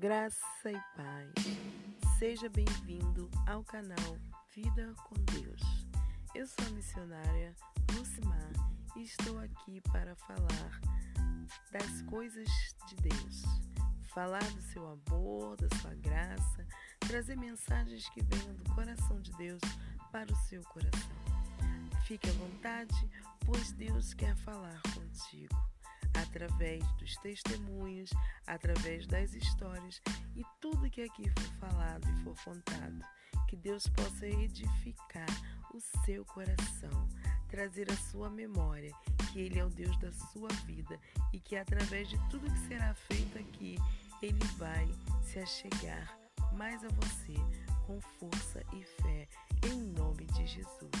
Graça e paz. Seja bem-vindo ao canal Vida com Deus. Eu sou a missionária Lucimar e estou aqui para falar das coisas de Deus, falar do seu amor, da sua graça, trazer mensagens que venham do coração de Deus para o seu coração. Fique à vontade, pois Deus quer falar contigo através dos testemunhos, através das histórias e tudo que aqui for falado e for contado. Que Deus possa edificar o seu coração, trazer a sua memória que Ele é o Deus da sua vida e que através de tudo que será feito aqui, Ele vai se achegar mais a você com força e fé, em nome de Jesus.